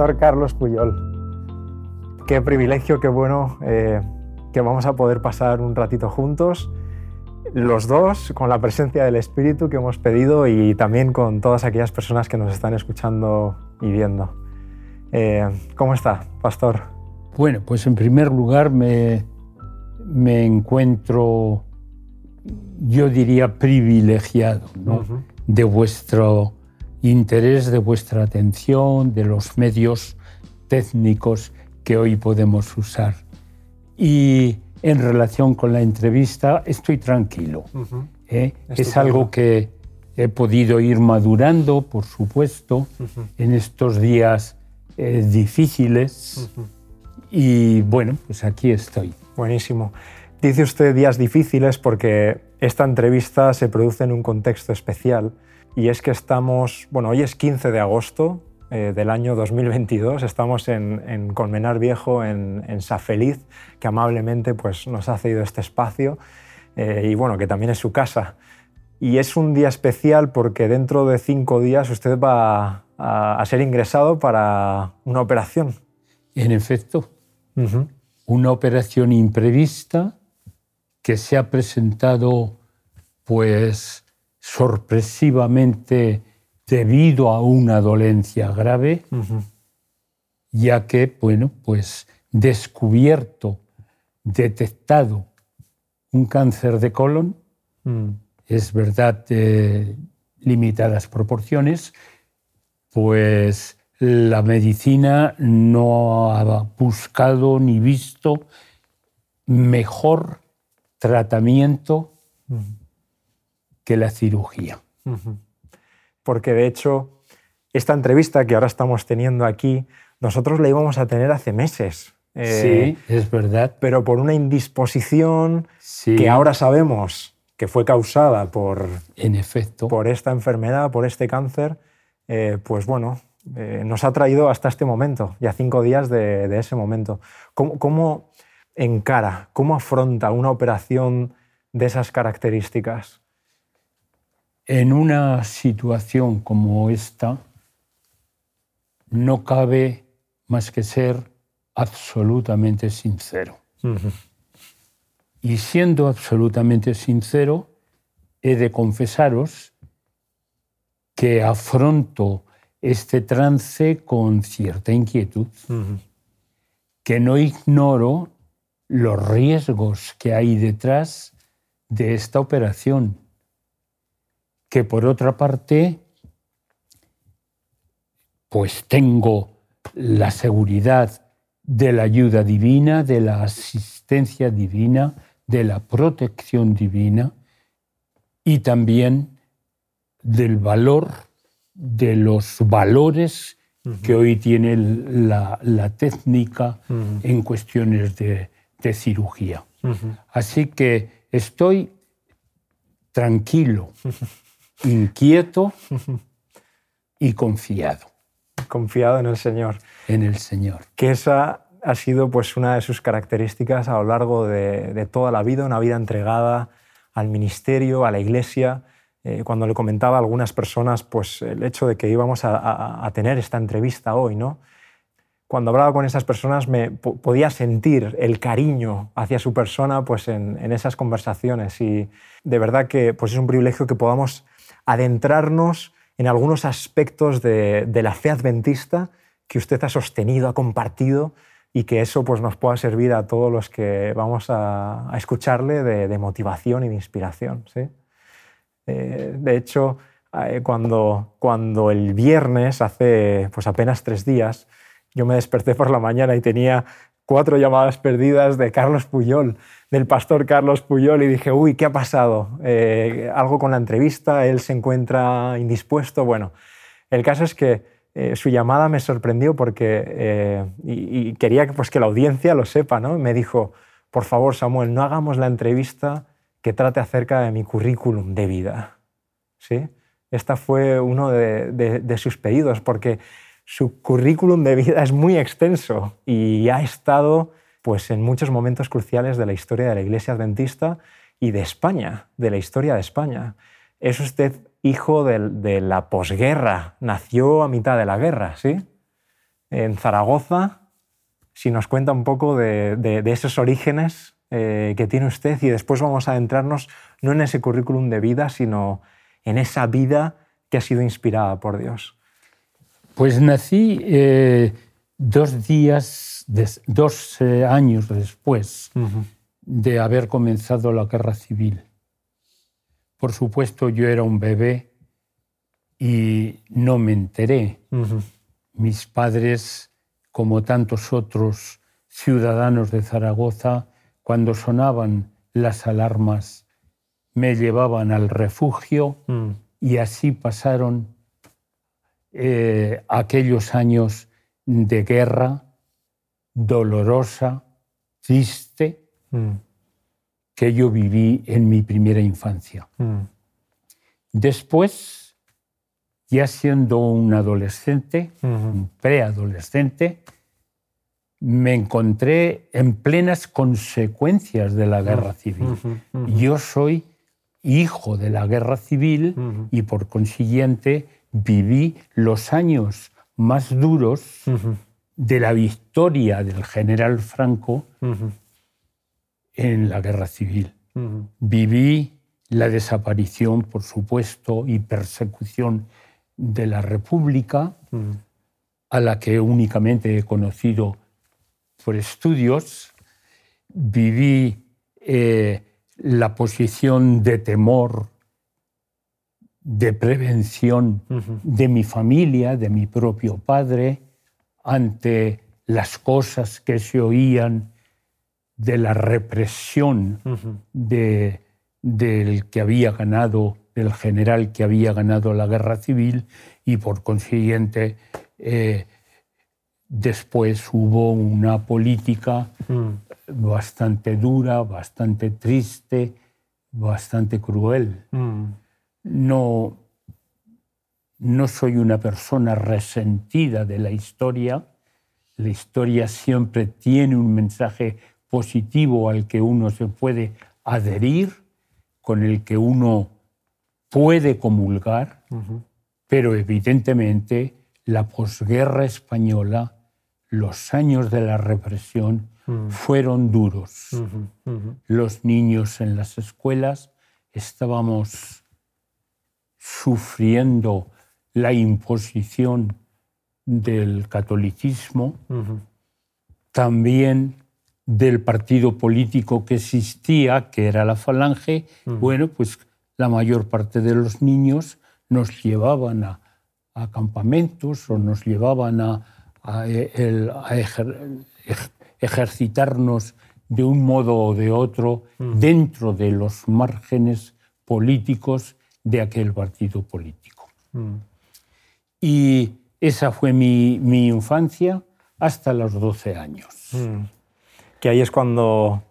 Pastor Carlos Puyol. Qué privilegio, qué bueno eh, que vamos a poder pasar un ratito juntos, los dos, con la presencia del Espíritu que hemos pedido y también con todas aquellas personas que nos están escuchando y viendo. Eh, ¿Cómo está, Pastor? Bueno, pues en primer lugar me, me encuentro, yo diría, privilegiado ¿no? de vuestro interés, de vuestra atención, de los medios técnicos que hoy podemos usar. Y en relación con la entrevista, estoy tranquilo. ¿eh? Es algo que he podido ir madurando, por supuesto, en estos días eh, difíciles. Y bueno, pues aquí estoy. Buenísimo. Dice usted días difíciles porque esta entrevista se produce en un contexto especial y es que estamos, bueno, hoy es 15 de agosto eh, del año 2022, estamos en, Colmenar Viejo, en, en Safeliz, que amablemente pues, nos ha cedido este espacio eh, y bueno, que también es su casa. Y es un día especial porque dentro de cinco días usted va a, ser ingresado para una operación. En efecto, una operación imprevista que se ha presentado pues sorpresivamente debido a una dolencia grave, ya que, bueno, pues descubierto, detectado un cáncer de colon, mm. es verdad de limitadas proporciones, pues la medicina no ha buscado ni visto mejor tratamiento que la cirugía. Porque de hecho, esta entrevista que ahora estamos teniendo aquí, nosotros la íbamos a tener hace meses. Eh, sí, es verdad. Pero por una indisposición que ahora sabemos que fue causada por, en efecto. por esta enfermedad, por este cáncer, eh, pues bueno, eh, nos ha traído hasta este momento, ya cinco días de, ese momento. ¿Cómo, ¿Cómo, encara, cómo afronta una operación de esas características? En una situación como esta, no cabe más que ser absolutamente sincero. Y siendo absolutamente sincero, he de confesaros que afronto este trance con cierta inquietud, que no ignoro los riesgos que hay detrás de esta operación que por otra parte, pues tengo la seguridad de la ayuda divina, de la asistencia divina, de la protección divina y también del valor, de los valores que hoy tiene la, técnica en cuestiones de, cirugía. Así que estoy tranquilo inquieto y confiado. Confiado en el Señor. En el Señor. Que esa ha sido pues, una de sus características a lo largo de, toda la vida, una vida entregada al ministerio, a la iglesia. Eh, cuando le comentaba a algunas personas pues, el hecho de que íbamos a, tener esta entrevista hoy, ¿no? cuando hablaba con esas personas me podía sentir el cariño hacia su persona pues, en, en, esas conversaciones y de verdad que pues, es un privilegio que podamos adentrarnos en algunos aspectos de, la fe adventista que usted ha sostenido, ha compartido y que eso pues, nos pueda servir a todos los que vamos a, escucharle de, motivación y de inspiración. ¿sí? Eh, de hecho, eh, cuando, cuando el viernes, hace pues, apenas tres días, yo me desperté por la mañana y tenía cuatro llamadas perdidas de Carlos Puyol, del pastor Carlos Puyol, y dije, uy, ¿qué ha pasado? Eh, algo con la entrevista, él se encuentra indispuesto. Bueno, el caso es que eh, su llamada me sorprendió porque, eh, y, quería pues, que la audiencia lo sepa, ¿no? Me dijo, por favor, Samuel, no hagamos la entrevista que trate acerca de mi currículum de vida. ¿Sí? Esta fue uno de sus pedidos, porque su currículum de vida es muy extenso y ha estado pues, en muchos momentos cruciales de la historia de la Iglesia Adventista y de España, de la historia de España. Es usted hijo de, la posguerra, nació a mitad de la guerra, ¿sí? en Zaragoza, si nos cuenta un poco de, esos orígenes eh, que tiene usted y después vamos a adentrarnos no en ese currículum de vida, sino en esa vida que ha sido inspirada por Dios. Pues nací eh, dos días, dos eh, años después de haber comenzado la guerra civil. Por supuesto, yo era un bebé y no me enteré. Mis padres, como tantos otros ciudadanos de Zaragoza, cuando sonaban las alarmas, me llevaban al refugio mm. y así pasaron eh, aquellos años de guerra dolorosa, triste, mm. que yo viví en mi primera infancia. Mm. Después, ya siendo un adolescente, un preadolescente, me encontré en plenas consecuencias de la guerra civil. Yo soy hijo de la guerra civil y por consiguiente viví los años más duros de la victoria del general Franco en la guerra civil. Viví la desaparición, por supuesto, y persecución de la República, a la que únicamente he conocido por estudios. Viví eh, la posición de temor, de prevención de mi familia, de mi propio padre, ante las cosas que se oían de la represión de, del que había ganado, del general que había ganado la guerra civil y por consiguiente eh, después hubo una política mm. bastante dura, bastante triste, bastante cruel. Mm. No, no soy una persona resentida de la historia. La historia siempre tiene un mensaje positivo al que uno se puede adherir, con el que uno puede comulgar, pero evidentemente la posguerra española, los años de la represión mm. fueron duros. Los niños en las escuelas estábamos sufriendo la imposición del catolicismo, también del partido político que existía, que era la Falange, bueno, pues la mayor parte de los niños nos llevaban a, campamentos o nos llevaban a, ejercitarnos de un modo o de otro dentro de los márgenes políticos de aquel partido político. Y esa fue mi, infancia hasta los 12 años. Mm. Que ahí es cuando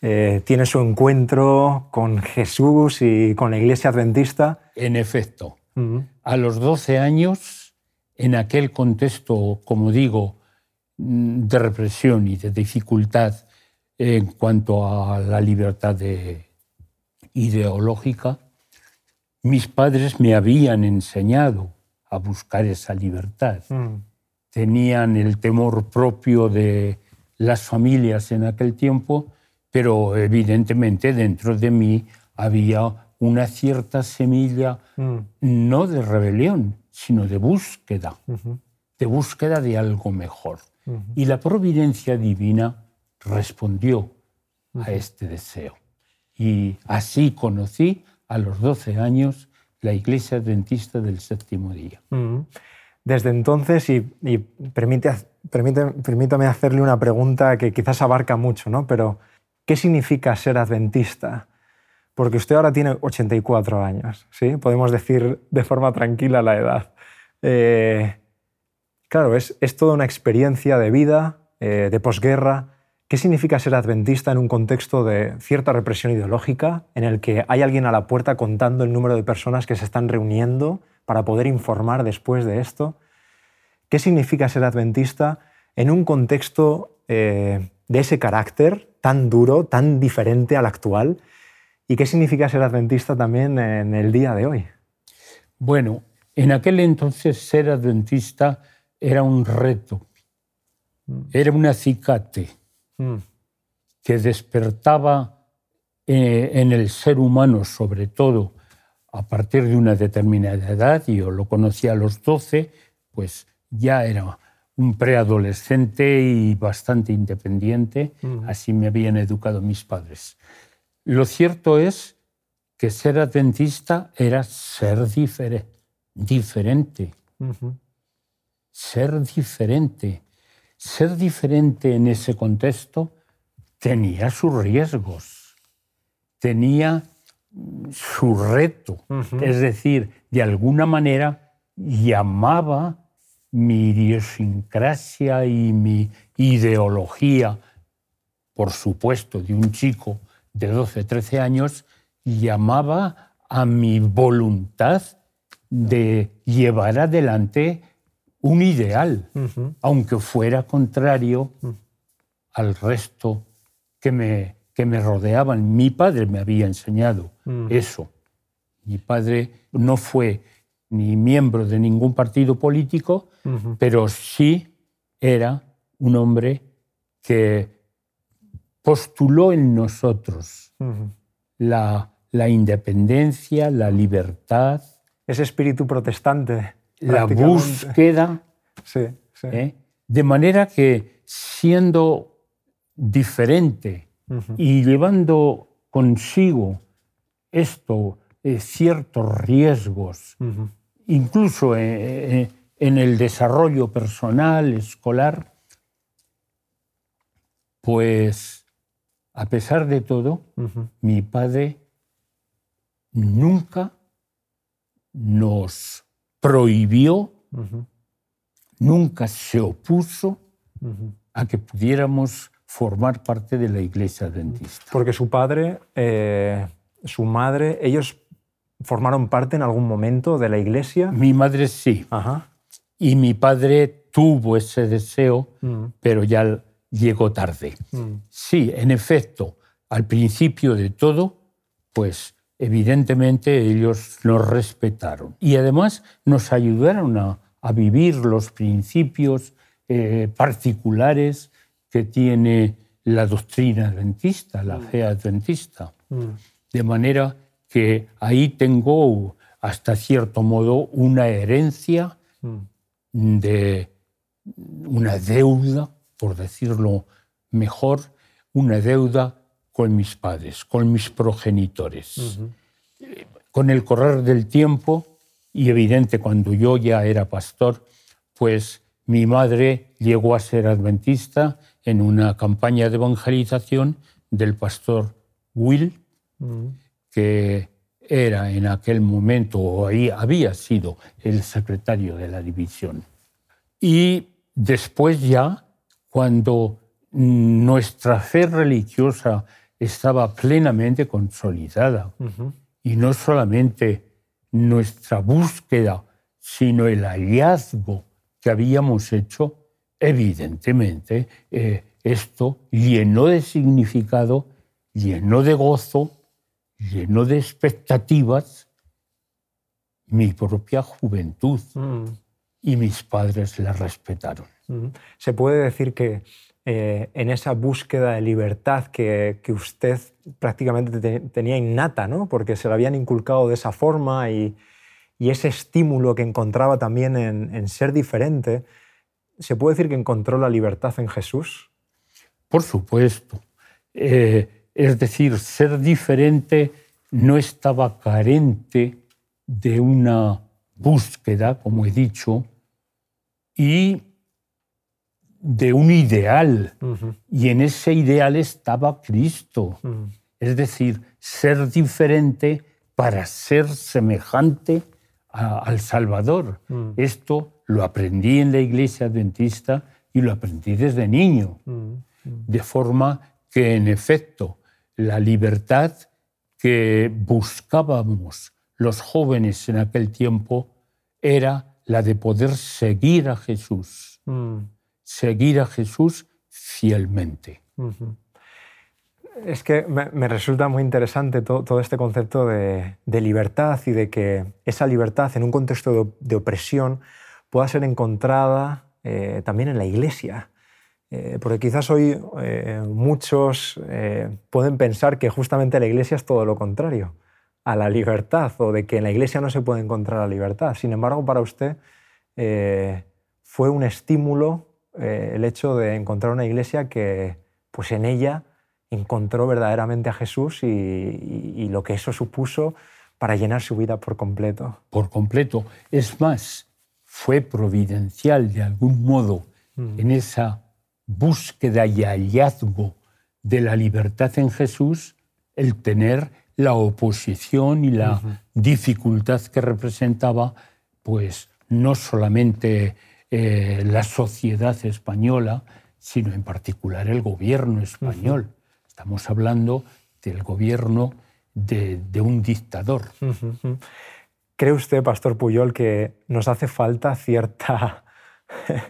eh, tiene su encuentro con Jesús y con la iglesia adventista. En efecto, mm. a los 12 años, en aquel contexto, como digo, mm, de represión y de dificultad en cuanto a la libertad ideológica, mis padres me habían enseñado a buscar esa libertad. Mm. Tenían el temor propio de las familias en aquel tiempo, pero evidentemente dentro de mí había una cierta semilla mm. no de rebelión, sino de búsqueda, de búsqueda de algo mejor. Y la providencia divina respondió a este deseo. Y así conocí a los 12 años la Iglesia Adventista del Séptimo Día. Desde entonces, y, permite, permítame hacerle una pregunta que quizás abarca mucho, ¿no? pero ¿qué significa ser adventista? Porque usted ahora tiene 84 años, ¿sí? podemos decir de forma tranquila la edad. Eh, claro, es, es, toda una experiencia de vida, eh, de posguerra, ¿Qué significa ser adventista en un contexto de cierta represión ideológica, en el que hay alguien a la puerta contando el número de personas que se están reuniendo para poder informar después de esto? ¿Qué significa ser adventista en un contexto eh, de ese carácter tan duro, tan diferente al actual? ¿Y qué significa ser adventista también en el día de hoy? Bueno, en aquel entonces ser adventista era un reto Era un acicate Mm. Que despertaba eh, en el ser humano, sobre todo a partir de una determinada edad, yo lo conocí a los 12, pues ya era un preadolescente y bastante independiente, así me habían educado mis padres. Lo cierto es que ser adventista era ser difere- diferente, ser diferente. Ser diferente en ese contexto tenía sus riesgos, tenía su reto. Es decir, de alguna manera llamaba mi idiosincrasia y mi ideología, por supuesto, de un chico de 12, 13 años, llamaba a mi voluntad de llevar adelante un ideal, aunque fuera contrario al resto que me, que me rodeaban. Mi padre me había enseñado eso. Mi padre no fue ni miembro de ningún partido político, pero sí era un hombre que postuló en nosotros la, la independencia, la libertad, Ese espíritu protestante. La búsqueda Sí, sí. ¿eh? De manera que siendo diferente y llevando consigo esto, eh, ciertos riesgos, incluso eh, en el desarrollo personal, escolar, pues a pesar de todo, mi padre nunca nos prohibió nunca se opuso a que pudiéramos formar parte de la iglesia adventista. Porque su padre, eh, su madre, ellos formaron parte en algún momento de la iglesia. Mi madre sí, Ajá. y mi padre tuvo ese deseo, Mm, pero ya llegó tarde. mm, Sí, en efecto, al principio de todo, pues evidentemente ellos nos respetaron y además nos ayudaron a, a vivir los principios eh, particulares que tiene la doctrina adventista, la fe adventista. mm, De manera que ahí tengo hasta cierto modo una herencia mm. de una deuda, por decirlo mejor, una deuda con mis padres, con mis progenitores. Con el correr del tiempo, y evidente cuando yo ya era pastor, pues mi madre llegó a ser adventista en una campaña de evangelización del pastor Will, que era en aquel momento, o ahí había sido el secretario de la división. Y después ya, cuando nuestra fe religiosa estaba plenamente consolidada, y no solamente nuestra búsqueda, sino el hallazgo que habíamos hecho, evidentemente eh, esto llenó de significado, llenó de gozo, llenó de expectativas mi propia juventud. Mm, y mis padres la respetaron. Se puede decir que eh, en esa búsqueda de libertad que, que usted prácticamente te- tenía innata, ¿no? porque se lo habían inculcado de esa forma y, ese estímulo que encontraba también en, en ser diferente, ¿se puede decir que encontró la libertad en Jesús? Por supuesto. Eh, es decir, ser diferente no estaba carente de una búsqueda, como he dicho, y de un ideal. Y en ese ideal estaba Cristo. Es decir, ser diferente para ser semejante a- al Salvador. Esto lo aprendí en la iglesia adventista y lo aprendí desde niño. De forma que, en efecto, la libertad que buscábamos los jóvenes en aquel tiempo era la de poder seguir a Jesús. Seguir a Jesús fielmente. Es que me, resulta muy interesante to- todo, este concepto de, de libertad y de que esa libertad en un contexto de, de opresión pueda ser encontrada eh, también en la iglesia. Eh, porque quizás hoy eh, muchos eh, pueden pensar que justamente la iglesia es todo lo contrario a la libertad o de que en la iglesia no se puede encontrar la libertad. Sin embargo, para usted fue un estímulo el hecho de encontrar una iglesia que pues en ella encontró verdaderamente a Jesús y lo que eso supuso para llenar su vida por completo. Por completo. Es más, fue providencial de algún modo mm. en esa búsqueda y hallazgo de la libertad en Jesús el tener la oposición y la dificultad que representaba, pues no solamente eh, la sociedad española, sino en particular el gobierno español. Estamos hablando del gobierno de, un dictador. ¿Cree usted, Pastor Puyol, que nos hace falta cierta,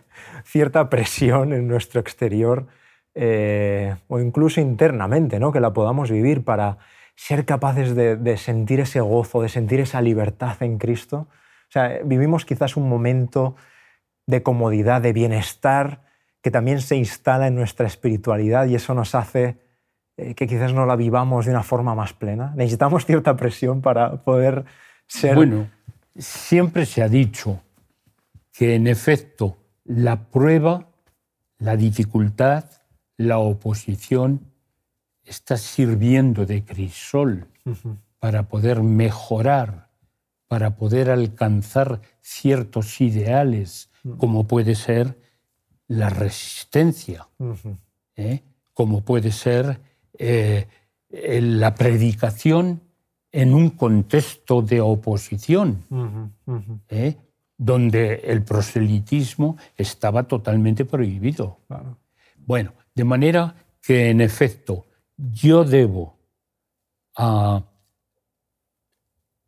cierta presión en nuestro exterior eh, o incluso internamente, ¿no? que la podamos vivir para ser capaces de, sentir ese gozo, de sentir esa libertad en Cristo? O sea, vivimos quizás un momento de comodidad, de bienestar, que también se instala en nuestra espiritualidad y eso nos hace eh, que quizás no la vivamos de una forma más plena? ¿Necesitamos cierta presión para poder ser... Bueno, siempre se ha dicho que en efecto la prueba, la dificultad, la oposición está sirviendo de crisol para poder mejorar, para poder alcanzar ciertos ideales, como puede ser la resistencia, ¿eh? como puede ser eh, la predicación en un contexto de oposición, ¿eh? donde el proselitismo estaba totalmente prohibido. Bueno, de manera que en efecto yo debo a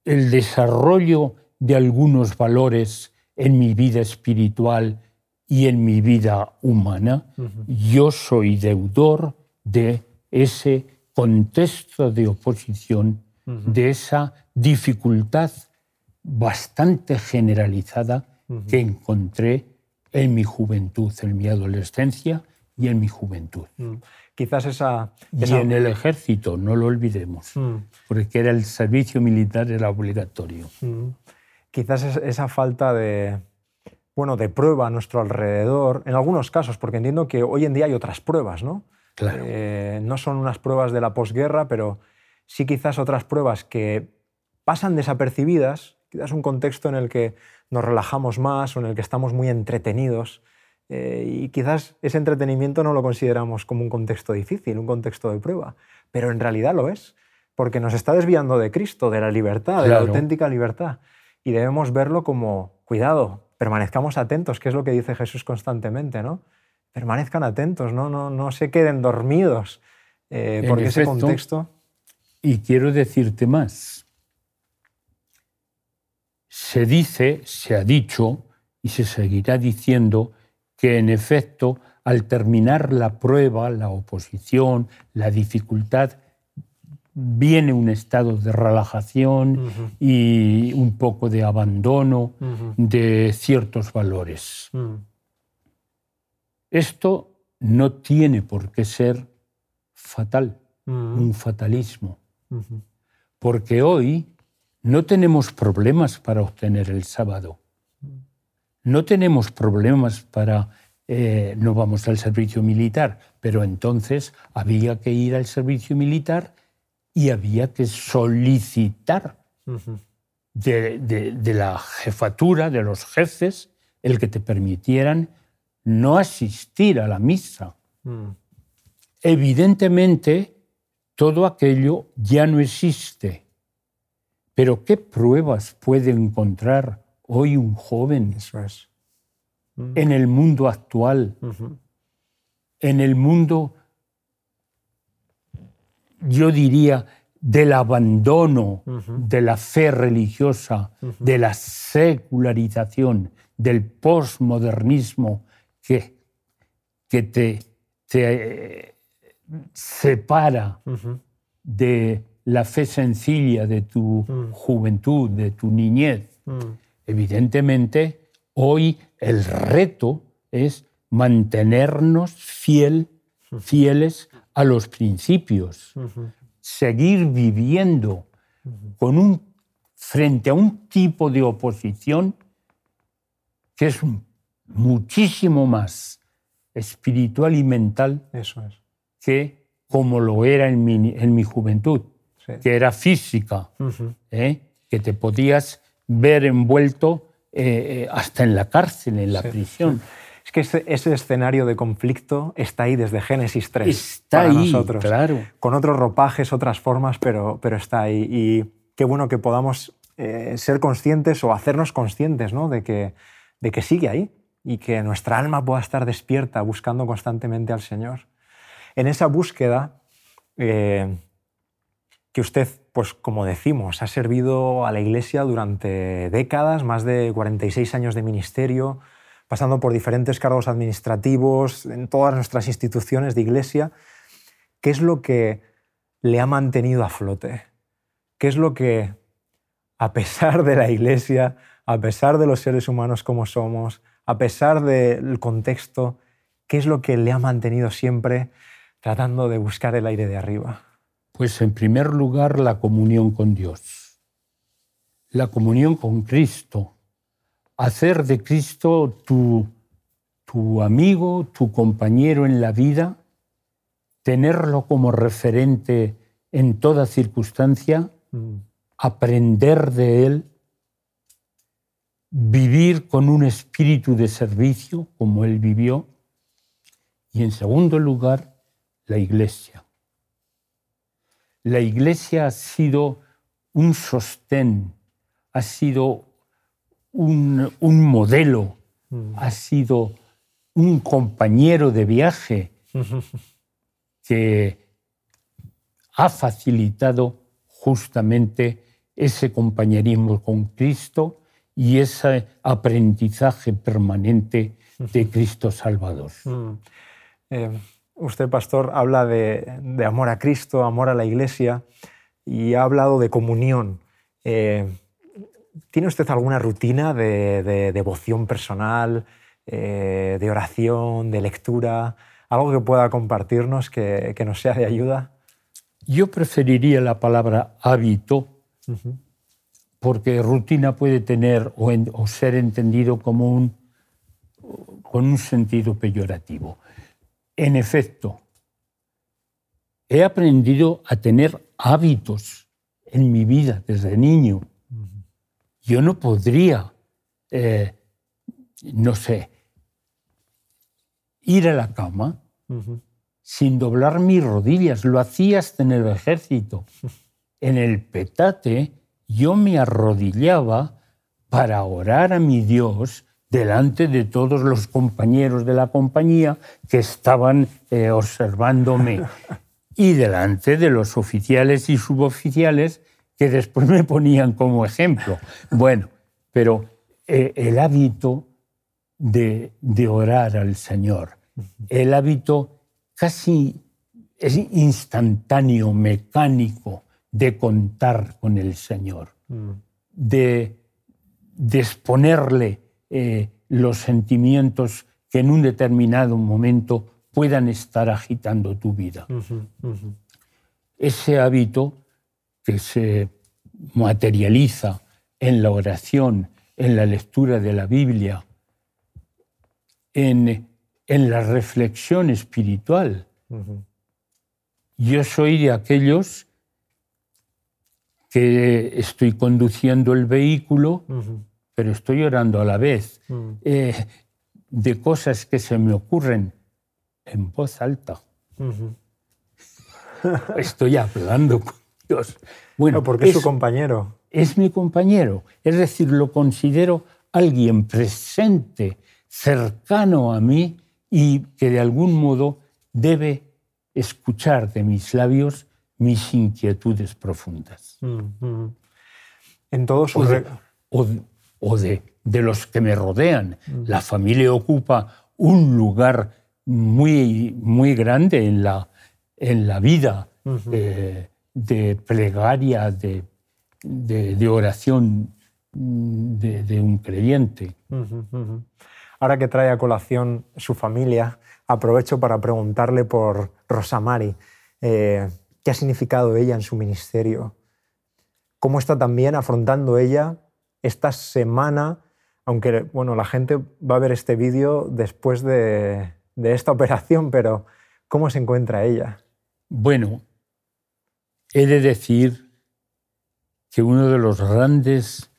el desarrollo de algunos valores en mi vida espiritual y en mi vida humana, yo soy deudor de ese contexto de oposición, de esa dificultad bastante generalizada que encontré en mi juventud, en mi adolescencia y en mi juventud. Mm. Quizás esa, Y en el ejército, no lo olvidemos, mm. porque era el servicio militar era obligatorio. Mm. Quizás esa falta de, bueno, de prueba a nuestro alrededor, en algunos casos, porque entiendo que hoy en día hay otras pruebas, ¿no? Eh, no son unas pruebas de la posguerra, pero sí quizás otras pruebas que pasan desapercibidas, quizás un contexto en el que nos relajamos más o en el que estamos muy entretenidos. Eh, y quizás ese entretenimiento no lo consideramos como un contexto difícil, un contexto de prueba, pero en realidad lo es, porque nos está desviando de Cristo, de la libertad, de la auténtica libertad. Y debemos verlo como, cuidado, permanezcamos atentos, que es lo que dice Jesús constantemente, ¿no? permanezcan atentos, no, no, no se queden dormidos, eh, porque ese contexto... Y quiero decirte más. Se dice, se ha dicho y se seguirá diciendo que en efecto al terminar la prueba, la oposición, la dificultad, viene un estado de relajación y un poco de abandono de ciertos valores. Esto no tiene por qué ser fatal, un fatalismo, porque hoy no tenemos problemas para obtener el sábado, no tenemos problemas para... Eh, no vamos al servicio militar, pero entonces había que ir al servicio militar y había que solicitar de la jefatura, de los jefes, el que te permitieran no asistir a la misa. Mm. Evidentemente, todo aquello ya no existe. Pero ¿qué pruebas puede encontrar hoy un joven en el mundo actual? En el mundo, yo diría, del abandono de la fe religiosa, de la secularización, del posmodernismo que, que te, te separa de la fe sencilla de tu mm. juventud, de tu niñez. Mm. Evidentemente, hoy el reto es mantenernos fiel, fieles a los principios, seguir viviendo con un, frente a un tipo de oposición que es muchísimo más espiritual y mental Eso es. que como lo era en mi, en mi juventud, que era física, ¿eh? que te podías ver envuelto eh, eh, hasta en la cárcel, en la prisión. Es que ese, escenario de conflicto está ahí desde Génesis 3 está para ahí, nosotros. Claro. Con otros ropajes, otras formas, pero, pero está ahí. Y qué bueno que podamos ser conscientes o hacernos conscientes ¿no? de, que, de que sigue ahí y que nuestra alma pueda estar despierta buscando constantemente al Señor. En esa búsqueda eh, que usted, pues como decimos, ha servido a la Iglesia durante décadas, más de 46 años de ministerio, pasando por diferentes cargos administrativos en todas nuestras instituciones de Iglesia. ¿Qué es lo que le ha mantenido a flote? ¿Qué es lo que, a pesar de la Iglesia, a pesar de los seres humanos como somos, a pesar del contexto, qué es lo que le ha mantenido siempre tratando de buscar el aire de arriba? Pues en primer lugar la comunión con Dios, la comunión con Cristo, hacer de Cristo tu, tu amigo, tu compañero en la vida, tenerlo como referente en toda circunstancia, mm. aprender de Él, vivir con un espíritu de servicio como Él vivió, y en segundo lugar, la Iglesia. La Iglesia ha sido un sostén, ha sido un, modelo, mm. ha sido un compañero de viaje que ha facilitado justamente ese compañerismo con Cristo y ese aprendizaje permanente de Cristo Salvador. Mm. Eh, usted, pastor, habla de, amor a Cristo, amor a la Iglesia y ha hablado de comunión. Eh, ¿Tiene usted alguna rutina de, devoción personal, eh, de oración, de lectura? ¿Algo que pueda compartirnos que, nos sea de ayuda? Yo preferiría la palabra hábito, porque rutina puede tener o, ser entendido como un, con un sentido peyorativo. En efecto, he aprendido a tener hábitos en mi vida desde niño. Yo no podría, eh, no sé, ir a la cama sin doblar mis rodillas. Lo hacía hasta en el ejército. En el petate yo me arrodillaba para orar a mi Dios delante de todos los compañeros de la compañía que estaban eh, observándome y delante de los oficiales y suboficiales que después me ponían como ejemplo. Bueno, pero eh, el hábito de, de, orar al Señor, el hábito casi es instantáneo, mecánico, de contar con el Señor, mm. de, de exponerle eh, los sentimientos que en un determinado momento puedan estar agitando tu vida. Ese hábito que se materializa en la oración, en la lectura de la Biblia, en, en la reflexión espiritual. Yo soy de aquellos que estoy conduciendo el vehículo pero estoy orando a la vez mm. eh, de cosas que se me ocurren en voz alta. estoy hablando con Dios. Bueno, porque es su compañero. Es mi compañero. Es decir, lo considero alguien presente, cercano a mí y que de algún modo debe escuchar de mis labios mis inquietudes profundas. Mm, mm. En todo su o de, los que me rodean. La familia ocupa un lugar muy, muy grande en la, en la vida eh, de plegaria, de, de, oración de, un creyente. ahora que trae a colación su familia, aprovecho para preguntarle por Rosamari. Eh, ¿Qué ha significado ella en su ministerio? ¿Cómo está también afrontando ella esta semana? Aunque bueno, la gente va a ver este vídeo después de, de esta operación, pero ¿cómo se encuentra ella? Bueno, he de decir que uno de los grandes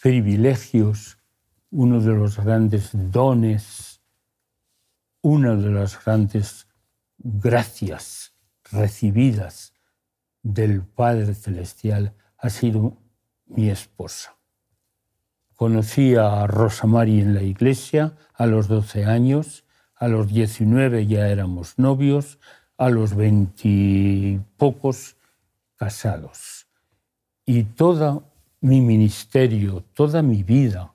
privilegios, uno de los grandes dones, una de las grandes gracias recibidas del Padre Celestial ha sido mi esposa. Conocí a Rosa Mari en la iglesia a los 12 años, a los 19 ya éramos novios, a los 20 pocos casados. Y todo mi ministerio, toda mi vida,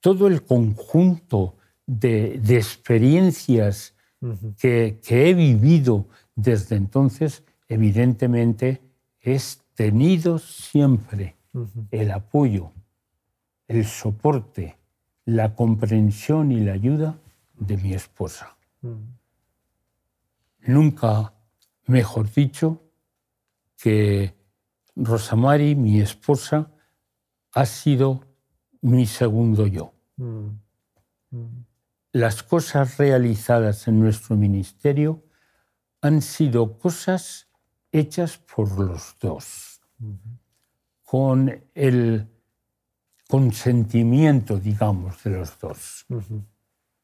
todo el conjunto de, experiencias que, he vivido desde entonces, evidentemente, es tenido siempre el apoyo, el soporte, la comprensión y la ayuda de mi esposa. Nunca, mejor dicho, que Rosamari, mi esposa, ha sido mi segundo yo. Las cosas realizadas en nuestro ministerio han sido cosas hechas por los dos, con el consentimiento, digamos, de los dos.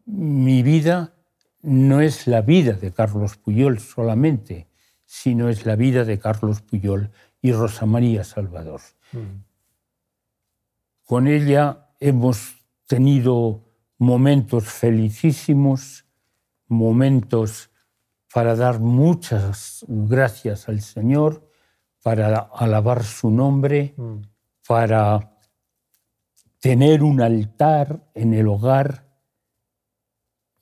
Mi vida no es la vida de Carlos Puyol solamente, sino es la vida de Carlos Puyol y Rosa María Salvador. Con ella hemos tenido momentos felicísimos, momentos para dar muchas gracias al Señor, para alabar su nombre, para tener un altar en el hogar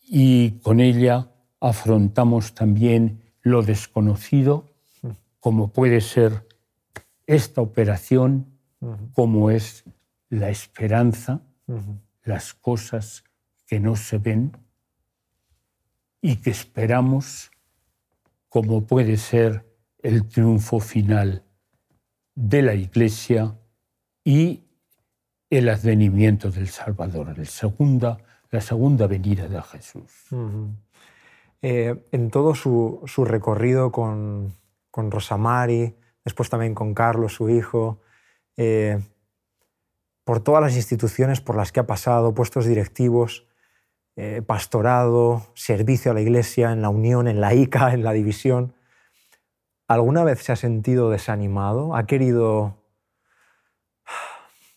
y con ella afrontamos también lo desconocido, como puede ser esta operación, como es la esperanza, las cosas que no se ven y que esperamos, como puede ser el triunfo final de la Iglesia y el advenimiento del Salvador, segunda, la segunda venida de Jesús. Eh, en todo su, recorrido con, con Rosamari, después también con Carlos, su hijo, eh, por todas las instituciones por las que ha pasado, puestos directivos, eh, pastorado, servicio a la iglesia, en la unión, en la ICA, en la división. ¿Alguna vez se ha sentido desanimado? ¿Ha querido,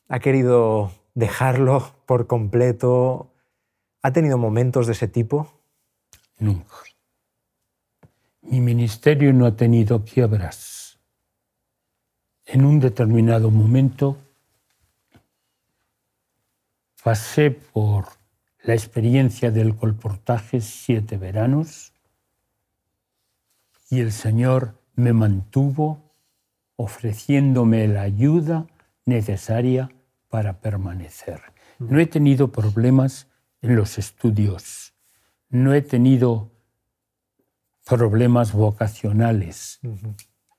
ha querido dejarlo por completo? ¿Ha tenido momentos de ese tipo? Nunca. Mi ministerio no ha tenido quiebras en un determinado momento pasé por la experiencia del colportaje siete veranos y el Señor me mantuvo ofreciéndome la ayuda necesaria para permanecer. No he tenido problemas en los estudios, no he tenido problemas vocacionales,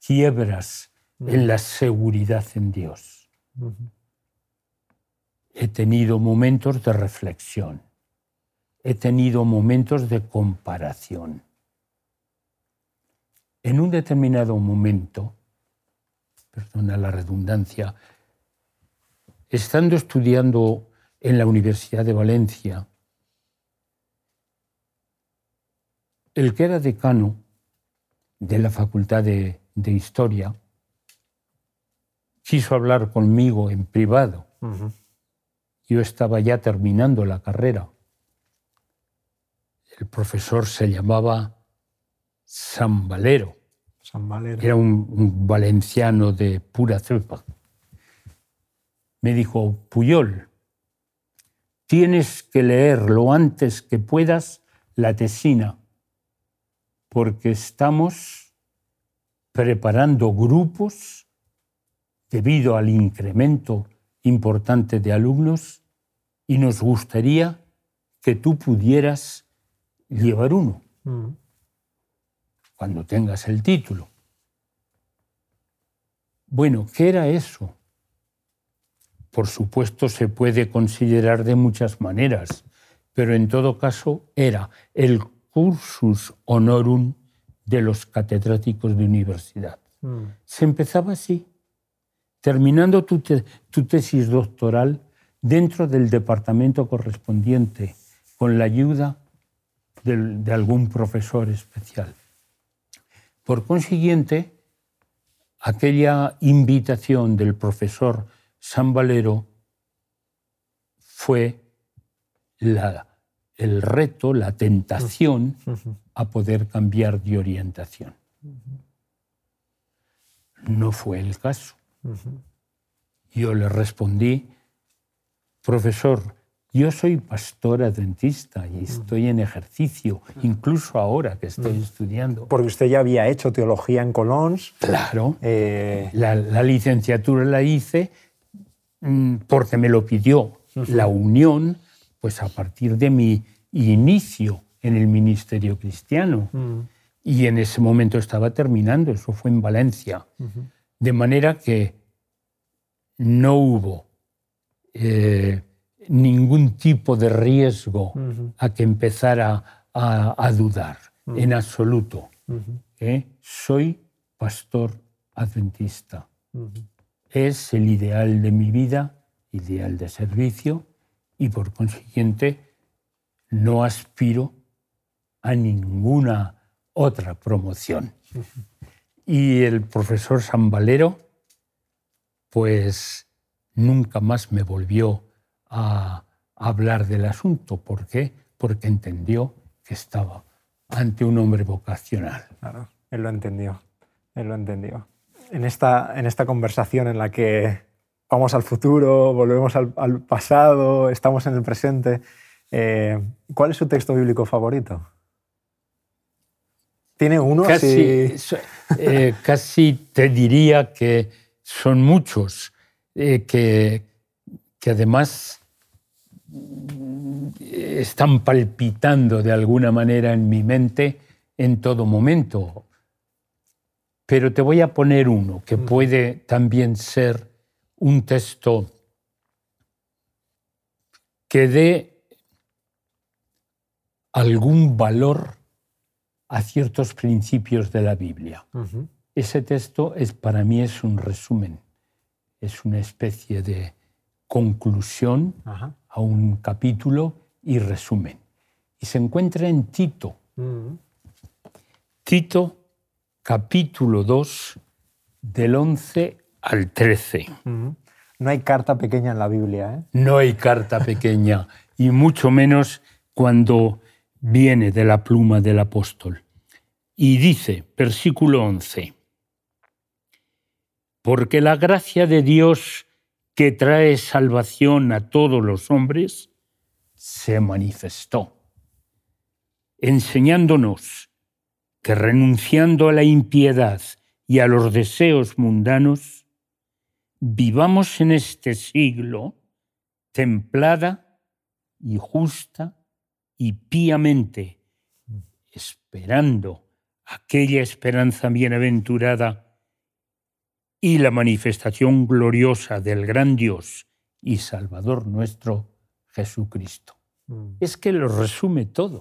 quiebras en la seguridad en Dios. He tenido momentos de reflexión, he tenido momentos de comparación. En un determinado momento, perdona la redundancia, estando estudiando en la Universidad de Valencia, el que era decano de la Facultad de, de Historia quiso hablar conmigo en privado. Yo estaba ya terminando la carrera. El profesor se llamaba San Valero. San Valero. Era un, valenciano de pura cepa. Me dijo, Puyol, tienes que leer lo antes que puedas la tesina, porque estamos preparando grupos debido al incremento importante de alumnos y nos gustaría que tú pudieras llevar uno cuando tengas el título. Bueno, ¿qué era eso? Por supuesto, se puede considerar de muchas maneras, pero en todo caso era el cursus honorum de los catedráticos de universidad. Mm. Se empezaba así, terminando tu, tesis doctoral dentro del departamento correspondiente, con la ayuda de algún profesor especial. Por consiguiente, aquella invitación del profesor San Valero fue el reto, la tentación a poder cambiar de orientación. No fue el caso. Yo le respondí, profesor, yo soy pastor adventista y estoy en ejercicio, incluso ahora que estoy estudiando. Porque usted ya había hecho teología en Colón. Claro. Eh, la, licenciatura la hice mm, porque me lo pidió la unión, pues a partir de mi inicio en el ministerio cristiano. Y en ese momento estaba terminando, eso fue en Valencia. De manera que no hubo... Eh, ningún tipo de riesgo a que empezara a, dudar, en absoluto. ¿Eh? Soy pastor adventista. Es el ideal de mi vida, ideal de servicio, y por consiguiente no aspiro a ninguna otra promoción. Y el profesor San Valero, pues nunca más me volvió a hablar del asunto. ¿Por qué? Porque entendió que estaba ante un hombre vocacional. Claro, él lo entendió, él lo entendió. En esta, en esta conversación en la que vamos al futuro, volvemos al, pasado, estamos en el presente, eh, ¿cuál es su texto bíblico favorito? ¿Tiene uno? Casi, eh, casi te diría que son muchos, eh, que, que además están palpitando de alguna manera en mi mente en todo momento. Pero te voy a poner uno que puede también ser un texto que dé algún valor a ciertos principios de la Biblia. Ese texto es, para mí es un resumen, es una especie de conclusión a un capítulo y resumen. Y se encuentra en Tito. Tito, capítulo 2, del 11 al 13. Mm. No hay carta pequeña en la Biblia. ¿eh? No hay carta pequeña, y mucho menos cuando viene de la pluma del apóstol. Y dice, versículo 11, porque la gracia de Dios que trae salvación a todos los hombres, se manifestó, enseñándonos que renunciando a la impiedad y a los deseos mundanos, vivamos en este siglo templada y justa y píamente, esperando aquella esperanza bienaventurada y la manifestación gloriosa del gran Dios y Salvador nuestro, Jesucristo. Mm. Es que lo resume todo.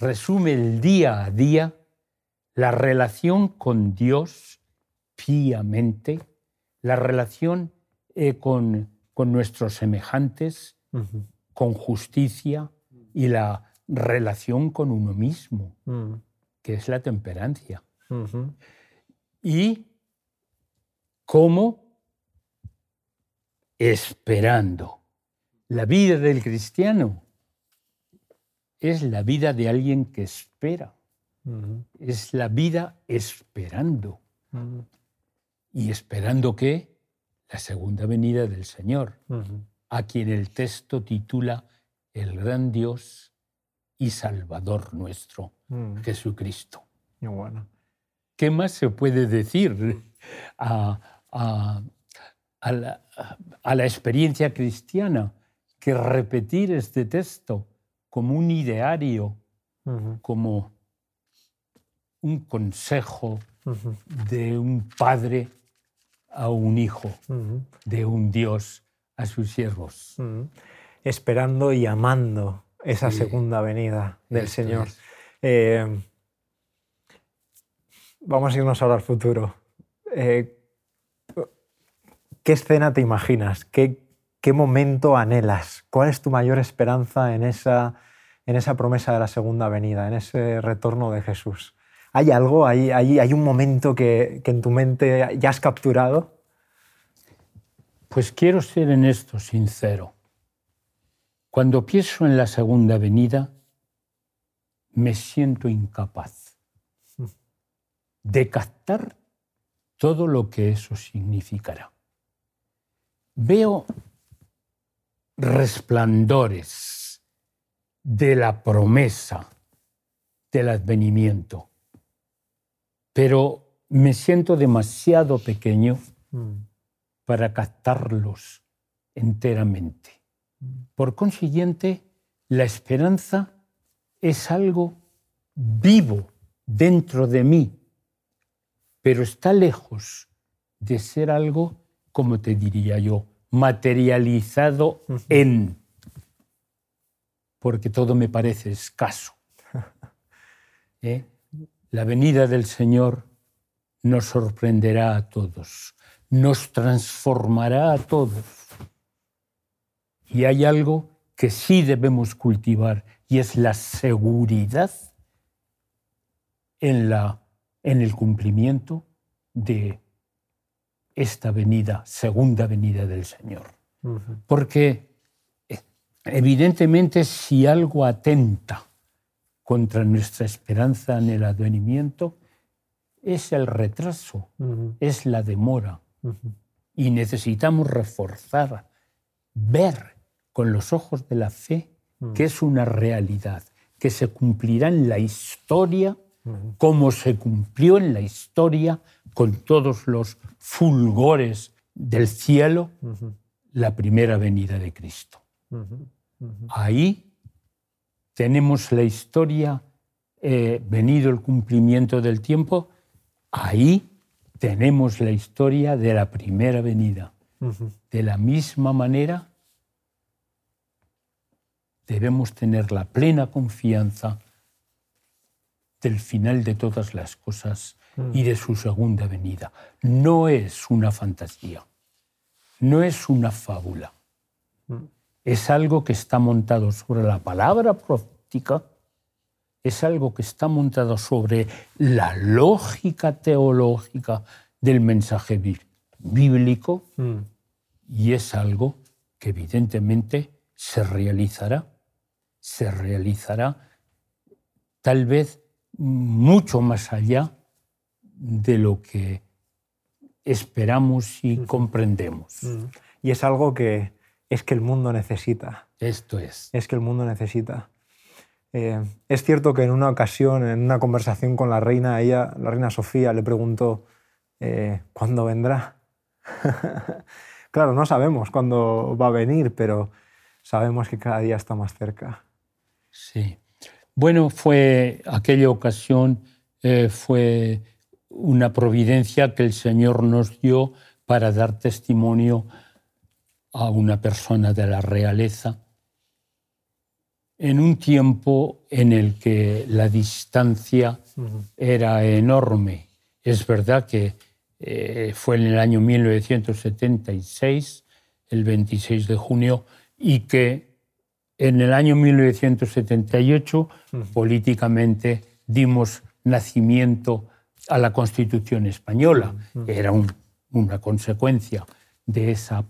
Resume el día a día la relación con Dios píamente, la relación eh, con, con, nuestros semejantes, con justicia y la relación con uno mismo, mm. que es la temperancia. Y ¿Cómo? Esperando. La vida del cristiano es la vida de alguien que espera. Es la vida esperando. ¿Y esperando qué? La segunda venida del Señor, a quien el texto titula El gran Dios y Salvador nuestro, Jesucristo. bueno. ¿Qué más se puede decir a, a, la, experiencia cristiana que repetir este texto como un ideario, como un consejo de un padre a un hijo, de un Dios a sus siervos. Esperando y amando esa segunda venida del Señor. Eh, vamos a irnos ahora al futuro. Eh, ¿Qué escena te imaginas? ¿Qué, ¿Qué momento anhelas? ¿Cuál es tu mayor esperanza en esa, en esa promesa de la segunda venida, en ese retorno de Jesús? ¿Hay algo, hay, hay, hay un momento que, que en tu mente ya has capturado? Pues quiero ser en esto sincero. Cuando pienso en la segunda venida, me siento incapaz de captar todo lo que eso significará. Veo resplandores de la promesa del advenimiento, pero me siento demasiado pequeño mm. para captarlos enteramente. Por consiguiente, la esperanza es algo vivo dentro de mí, pero está lejos de ser algo, como te diría yo, materializado en, porque todo me parece escaso. ¿Eh? La venida del Señor nos sorprenderá a todos, nos transformará a todos. Y hay algo que sí debemos cultivar y es la seguridad en, la, en el cumplimiento de esta venida, segunda venida del Señor. Porque eh, evidentemente si algo atenta contra nuestra esperanza en el advenimiento, es el retraso, es la demora. Y necesitamos reforzar, ver con los ojos de la fe que es una realidad, que se cumplirá en la historia como se cumplió en la historia con todos los fulgores del cielo, la primera venida de Cristo. Ahí tenemos la historia, eh, venido el cumplimiento del tiempo, ahí tenemos la historia de la primera venida. De la misma manera, debemos tener la plena confianza del final de todas las cosas y de su segunda venida. No es una fantasía, no es una fábula. Es algo que está montado sobre la palabra profética, es algo que está montado sobre la lógica teológica del mensaje bíblico y es algo que evidentemente se realizará, se realizará tal vez mucho más allá de lo que esperamos y comprendemos. Y es algo que es que el mundo necesita. Esto es. Es que el mundo necesita. Eh, es cierto que en una ocasión, en una conversación con la reina, ella, la reina Sofía, le preguntó eh, cuándo vendrá. claro, no sabemos cuándo va a venir, pero sabemos que cada día está más cerca. Sí. Bueno, fue aquella ocasión, eh, fue una providencia que el Señor nos dio para dar testimonio a una persona de la realeza en un tiempo en el que la distancia era enorme. Es verdad que eh, fue en el año 1976, el 26 de junio, y que en el año 1978, políticamente, dimos nacimiento a la Constitución española. Era una consecuencia de esa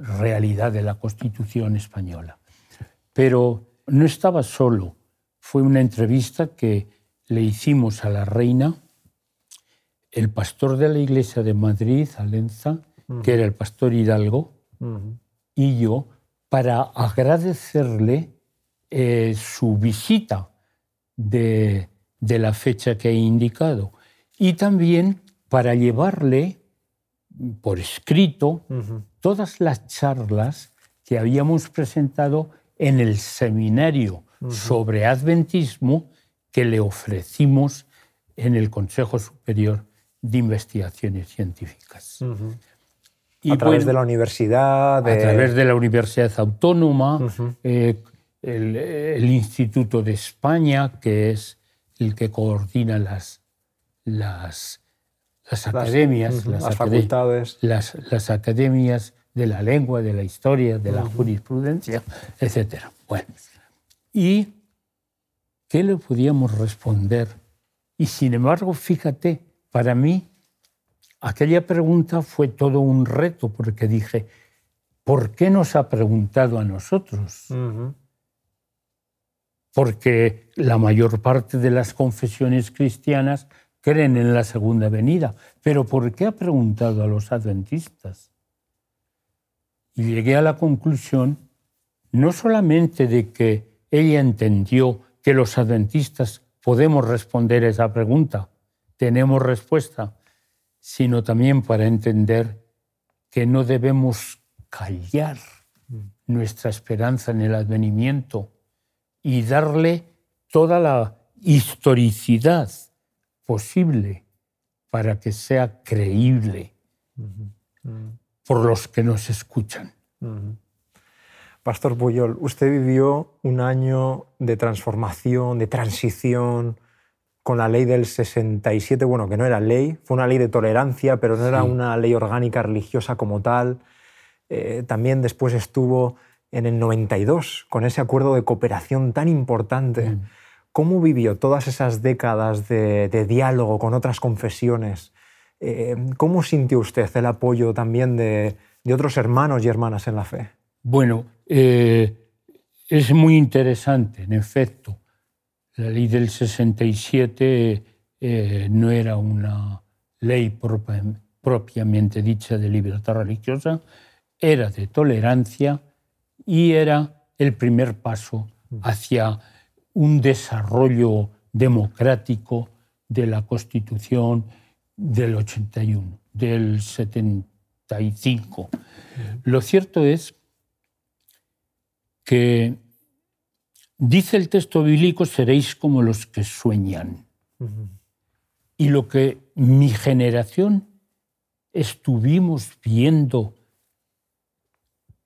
realidad de la Constitución española. Pero no estaba solo. Fue una entrevista que le hicimos a la reina, el pastor de la iglesia de Madrid, Alenza, que era el pastor Hidalgo, y yo, para agradecerle eh, su visita de, la fecha que he indicado y también para llevarle por escrito todas las charlas que habíamos presentado en el seminario sobre adventismo que le ofrecimos en el Consejo Superior de Investigaciones Científicas. a través de la universidad. A través de la Universidad Autónoma, eh, el, Instituto de España, que es el que coordina las, las, las academias, las, facultades. Las, academias de la lengua, de la historia, de la jurisprudencia, etc. Bueno, ¿y qué le podíamos responder? Y sin embargo, fíjate, para mí aquella pregunta fue todo un reto porque dije, ¿por qué nos ha preguntado a nosotros? Porque la mayor parte de las confesiones cristianas creen en la segunda venida, pero ¿por qué ha preguntado a los adventistas? Y llegué a la conclusión no solamente de que ella entendió que los adventistas podemos responder esa pregunta, tenemos respuesta, sino también para entender que no debemos callar nuestra esperanza en el advenimiento y darle toda la historicidad posible para que sea creíble por los que nos escuchan. Pastor Puyol, usted vivió un año de transformación, de transición con la ley del 67, bueno, que no era ley, fue una ley de tolerancia, pero no era una ley orgánica religiosa como tal. Eh, también después estuvo en el 92 con ese acuerdo de cooperación tan importante. Mm. ¿Cómo vivió todas esas décadas de, diálogo con otras confesiones? Eh, ¿Cómo sintió usted el apoyo también de, otros hermanos y hermanas en la fe? Bueno, eh, es muy interesante, en efecto. La ley del 67 eh, no era una ley propiamente dicha de libertad religiosa, era de tolerancia y era el primer paso hacia un desarrollo democrático de la Constitución del 81, del 75. Lo cierto es que dice el texto bíblico, seréis como los que sueñan. Y lo que mi generación estuvimos viendo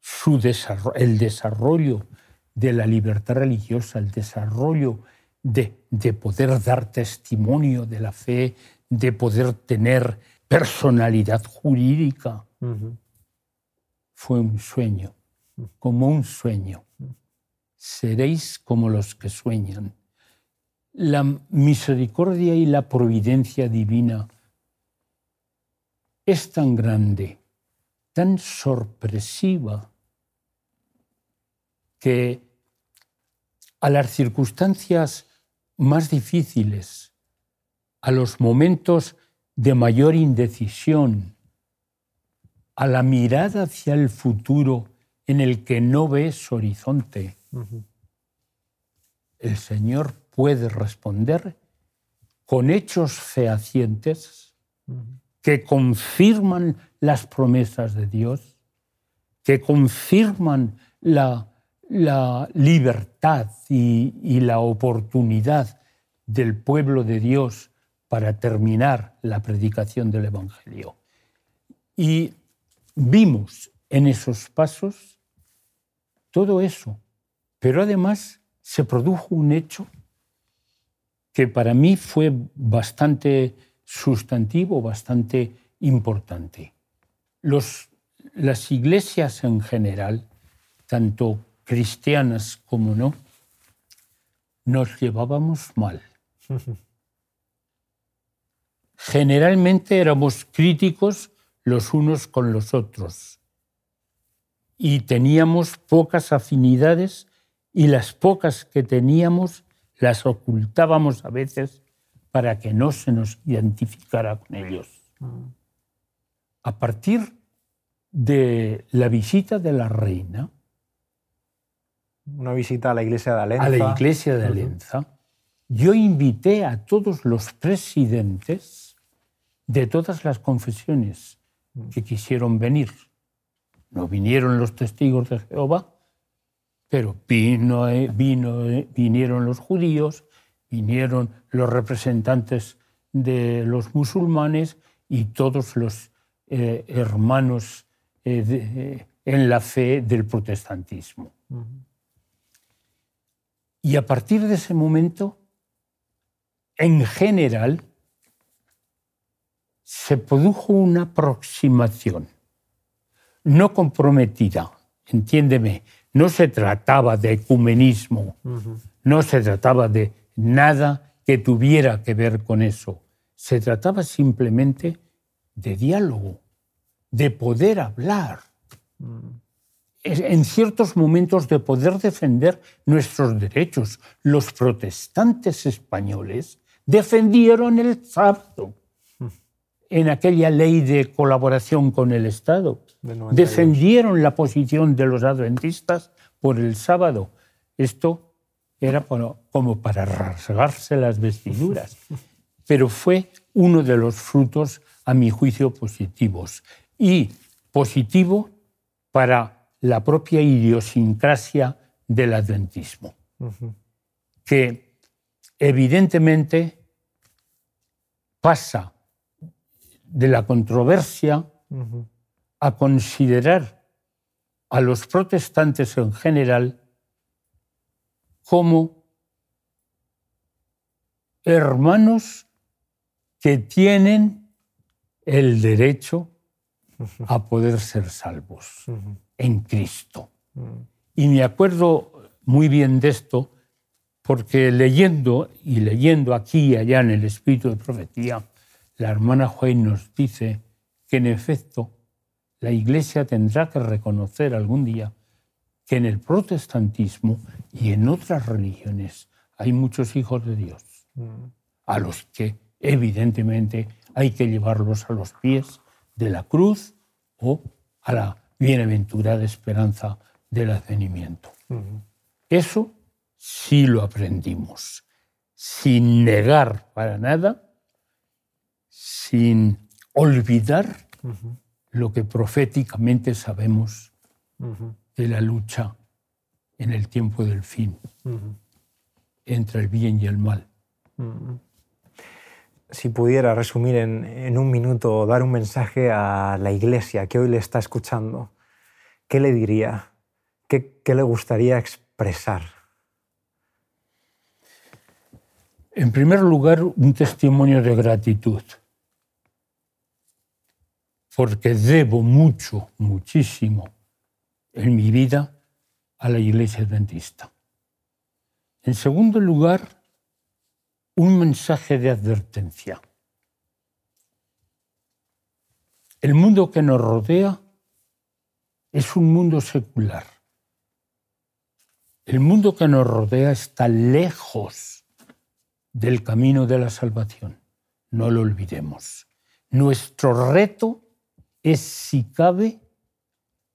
su el desarrollo de la libertad religiosa, el desarrollo de, poder dar testimonio de la fe, de poder tener personalidad jurídica. Fue un sueño, como un sueño. Seréis como los que sueñan. La misericordia y la providencia divina es tan grande, tan sorpresiva, que a las circunstancias más difíciles, a los momentos de mayor indecisión, a la mirada hacia el futuro en el que no ves horizonte, el Señor puede responder con hechos fehacientes que confirman las promesas de Dios, que confirman la la libertad y, la oportunidad del pueblo de Dios para terminar la predicación del Evangelio. Y vimos en esos pasos todo eso, pero además se produjo un hecho que para mí fue bastante sustantivo, bastante importante. las iglesias en general, tanto cristianas como no, nos llevábamos mal. Generalmente éramos críticos los unos con los otros y teníamos pocas afinidades y las pocas que teníamos las ocultábamos a veces para que no se nos identificara con ellos. A partir de la visita de la reina, una visita a la iglesia de Alenza. A la iglesia de Alenza. Yo invité a todos los presidentes de todas las confesiones que quisieron venir. No vinieron los testigos de Jehová, Pero vino, vino, vinieron los judíos, vinieron los representantes de los musulmanes y todos los eh, hermanos eh, eh, en la fe del protestantismo. Y a partir de ese momento, en general, se produjo una aproximación, no comprometida, entiéndeme, no se trataba de ecumenismo, no se trataba de nada que tuviera que ver con eso, se trataba simplemente de diálogo, de poder hablar, en ciertos momentos de poder defender nuestros derechos. Los protestantes españoles defendieron el sábado en aquella ley de colaboración con el Estado. defendieron la posición de los adventistas por el sábado. Esto era como para rasgarse las vestiduras, pero fue uno de los frutos, a mi juicio, positivos. Y positivo para la propia idiosincrasia del adventismo, que evidentemente pasa de la controversia a considerar a los protestantes en general como hermanos que tienen el derecho a poder ser salvos en Cristo. Y me acuerdo muy bien de esto porque leyendo y leyendo aquí y allá en el Espíritu de Profecía, la hermana Juan nos dice que en efecto la Iglesia tendrá que reconocer algún día que en el protestantismo y en otras religiones hay muchos hijos de Dios, a los que evidentemente hay que llevarlos a los pies de la cruz o a la bienaventurada esperanza del advenimiento. Eso sí lo aprendimos, sin negar para nada, sin olvidar lo que proféticamente sabemos de la lucha en el tiempo del fin entre el bien y el mal. Si pudiera resumir en, un minuto, dar un mensaje a la iglesia que hoy le está escuchando, ¿qué le diría? ¿Qué, qué le gustaría expresar? En primer lugar, un testimonio de gratitud, porque debo mucho, muchísimo en mi vida a la iglesia adventista. En segundo lugar, un mensaje de advertencia. El mundo que nos rodea es un mundo secular. El mundo que nos rodea está lejos del camino de la salvación. No lo olvidemos. Nuestro reto es, si cabe,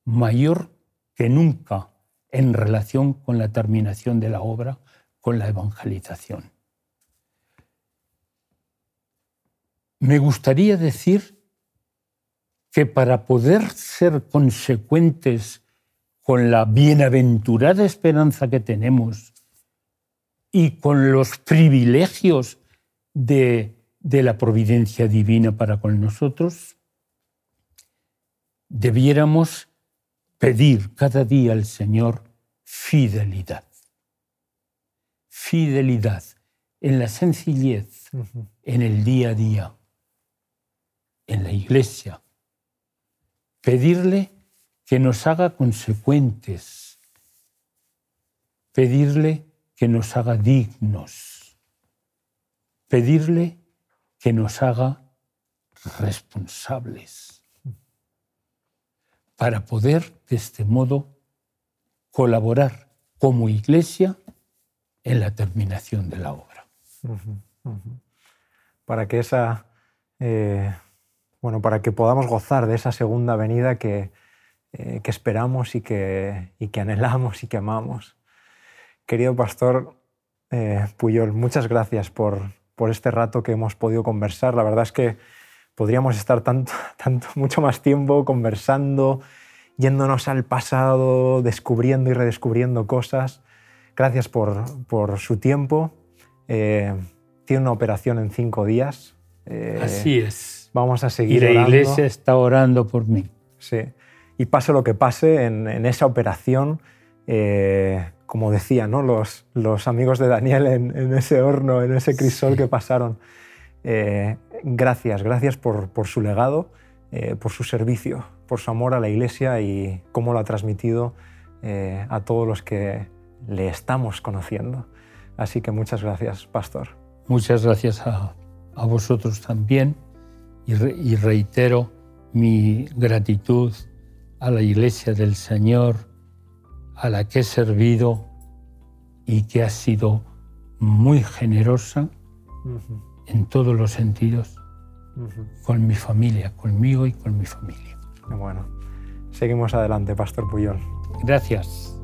mayor que nunca en relación con la terminación de la obra, con la evangelización. Me gustaría decir que para poder ser consecuentes con la bienaventurada esperanza que tenemos y con los privilegios de, la providencia divina para con nosotros, debiéramos pedir cada día al Señor fidelidad. Fidelidad en la sencillez, en el día a día en la iglesia, pedirle que nos haga consecuentes, pedirle que nos haga dignos, pedirle que nos haga responsables, para poder de este modo colaborar como iglesia en la terminación de la obra. Para que esa eh, bueno, para que podamos gozar de esa segunda venida que, eh, esperamos y que, que, anhelamos y que amamos. Querido pastor eh, Puyol, muchas gracias por, por este rato que hemos podido conversar. La verdad es que podríamos estar tanto, tanto, mucho más tiempo conversando yéndonos al pasado, descubriendo y redescubriendo cosas. Gracias por, por su tiempo. Eh, tiene una operación en cinco días. Eh, Así es. Vamos a seguir. Y la iglesia está orando por mí. Sí. Y pase lo que pase en, en esa operación, eh, como decía, ¿no? los, los amigos de Daniel en, en, ese horno, en ese crisol que pasaron. Gracias, gracias por, por su legado, por su servicio, por su amor a la iglesia y cómo lo ha transmitido a todos los que le estamos conociendo. Así que muchas gracias, pastor. Muchas gracias a, vosotros también y, reitero mi gratitud a la Iglesia del Señor, a la que he servido y que ha sido muy generosa en todos los sentidos con mi familia, conmigo y con mi familia. Bueno, seguimos adelante, Pastor Puyol. Gracias.